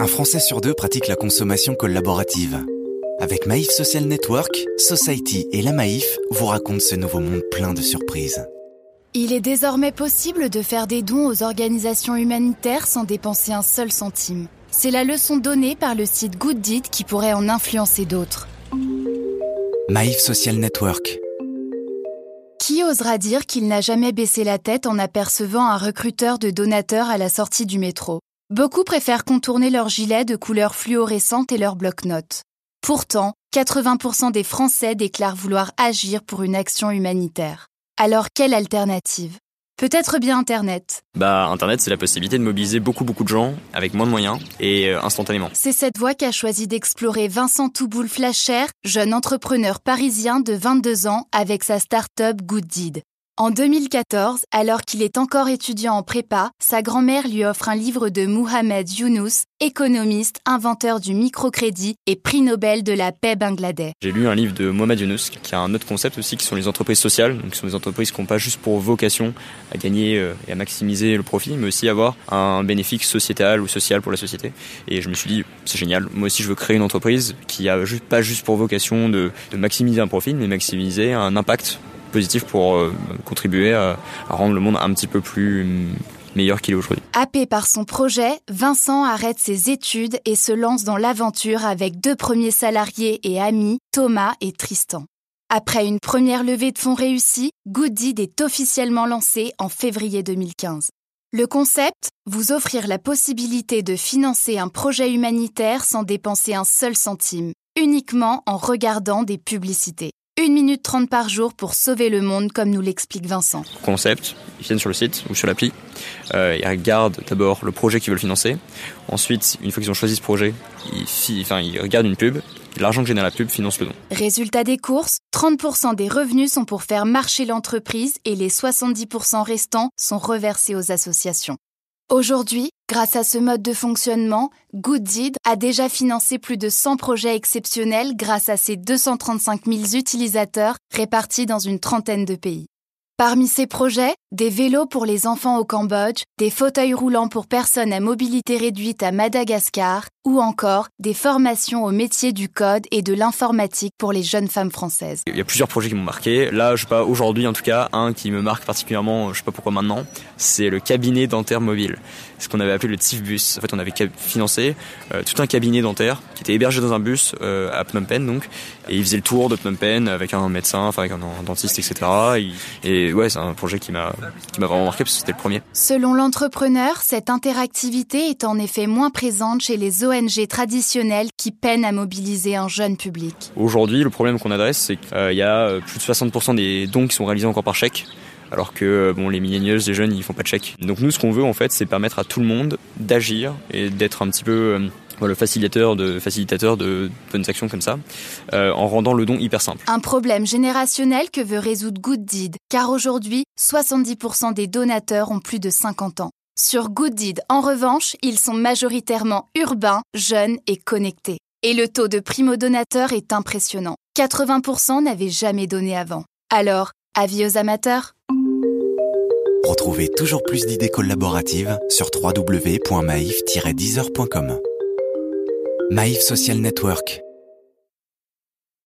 Un Français sur deux pratique la consommation collaborative. Avec Maïf Social Network, Society et la Maïf vous racontent ce nouveau monde plein de surprises. Il est désormais possible de faire des dons aux organisations humanitaires sans dépenser un seul centime. C'est la leçon donnée par le site Good Deed qui pourrait en influencer d'autres. Maïf Social Network. Qui osera dire qu'il n'a jamais baissé la tête en apercevant un recruteur de donateurs à la sortie du métro? Beaucoup préfèrent contourner leur gilet de couleur fluorescente et leur bloc-notes. Pourtant, 80% des Français déclarent vouloir agir pour une action humanitaire. Alors quelle alternative? Peut-être bien Internet. Bah, Internet, c'est la possibilité de mobiliser beaucoup, beaucoup de gens avec moins de moyens et euh, instantanément. C'est cette voie qu'a choisi d'explorer Vincent Touboul Flacher, jeune entrepreneur parisien de 22 ans avec sa start-up Good Deed. En 2014, alors qu'il est encore étudiant en prépa, sa grand-mère lui offre un livre de Mohamed Younous, économiste, inventeur du microcrédit et prix Nobel de la paix Bangladesh. J'ai lu un livre de Mohamed Younous qui a un autre concept aussi qui sont les entreprises sociales, donc ce sont des entreprises qui n'ont pas juste pour vocation à gagner euh, et à maximiser le profit, mais aussi avoir un bénéfice sociétal ou social pour la société. Et je me suis dit, c'est génial, moi aussi je veux créer une entreprise qui a pas juste pour vocation de maximiser un profit, mais maximiser un impact positif pour euh, contribuer à, rendre le monde un petit peu plus mm, meilleur qu'il est aujourd'hui. Happé par son projet, Vincent arrête ses études et se lance dans l'aventure avec deux premiers salariés et amis, Thomas et Tristan. Après une première levée de fonds réussie, Gooddeed est officiellement lancé en février 2015. Le concept Vous offrir la possibilité de financer un projet humanitaire sans dépenser un seul centime, uniquement en regardant des publicités. 1 minute 30 par jour pour sauver le monde, comme nous l'explique Vincent. Concept, ils viennent sur le site ou sur l'appli. Euh, ils regardent d'abord le projet qu'ils veulent financer. Ensuite, une fois qu'ils ont choisi ce projet, ils, enfin, ils regardent une pub. L'argent que génère la pub finance le don. Résultat des courses, 30% des revenus sont pour faire marcher l'entreprise et les 70% restants sont reversés aux associations. Aujourd'hui, grâce à ce mode de fonctionnement, Gooddeed a déjà financé plus de 100 projets exceptionnels grâce à ses 235 000 utilisateurs répartis dans une trentaine de pays. Parmi ces projets, des vélos pour les enfants au Cambodge, des fauteuils roulants pour personnes à mobilité réduite à Madagascar, ou encore des formations au métier du code et de l'informatique pour les jeunes femmes françaises. Il y a plusieurs projets qui m'ont marqué. Là, je sais pas, aujourd'hui en tout cas, un qui me marque particulièrement, je sais pas pourquoi maintenant, c'est le cabinet dentaire mobile. Ce qu'on avait appelé le TIF-bus. En fait, on avait financé euh, tout un cabinet dentaire qui était hébergé dans un bus euh, à Phnom Penh, donc, et il faisait le tour de Phnom Penh avec un médecin, enfin avec un, dentiste, etc. c'est un projet qui m'a vraiment marqué parce que c'était le premier. Selon l'entrepreneur, cette interactivité est en effet moins présente chez les ONG traditionnelles qui peinent à mobiliser un jeune public. Aujourd'hui, le problème qu'on adresse, c'est qu'il y a euh, plus de 60% des dons qui sont réalisés encore par chèque alors que euh, bon les millénials, les jeunes, ils font pas de chèque. Donc nous, ce qu'on veut en fait, c'est permettre à tout le monde d'agir et d'être un petit peu euh, le facilitateur de facilitateur de bonnes actions comme ça, euh, en rendant le don hyper simple. Un problème générationnel que veut résoudre Good Deed, car aujourd'hui, 70% des donateurs ont plus de 50 ans. Sur Good Deed, en revanche, ils sont majoritairement urbains, jeunes et connectés. Et le taux de primo-donateurs est impressionnant. 80% n'avaient jamais donné avant. Alors, avis aux amateurs? Retrouvez toujours plus d'idées collaboratives sur www.maif-deezer.com. Maïf Social Network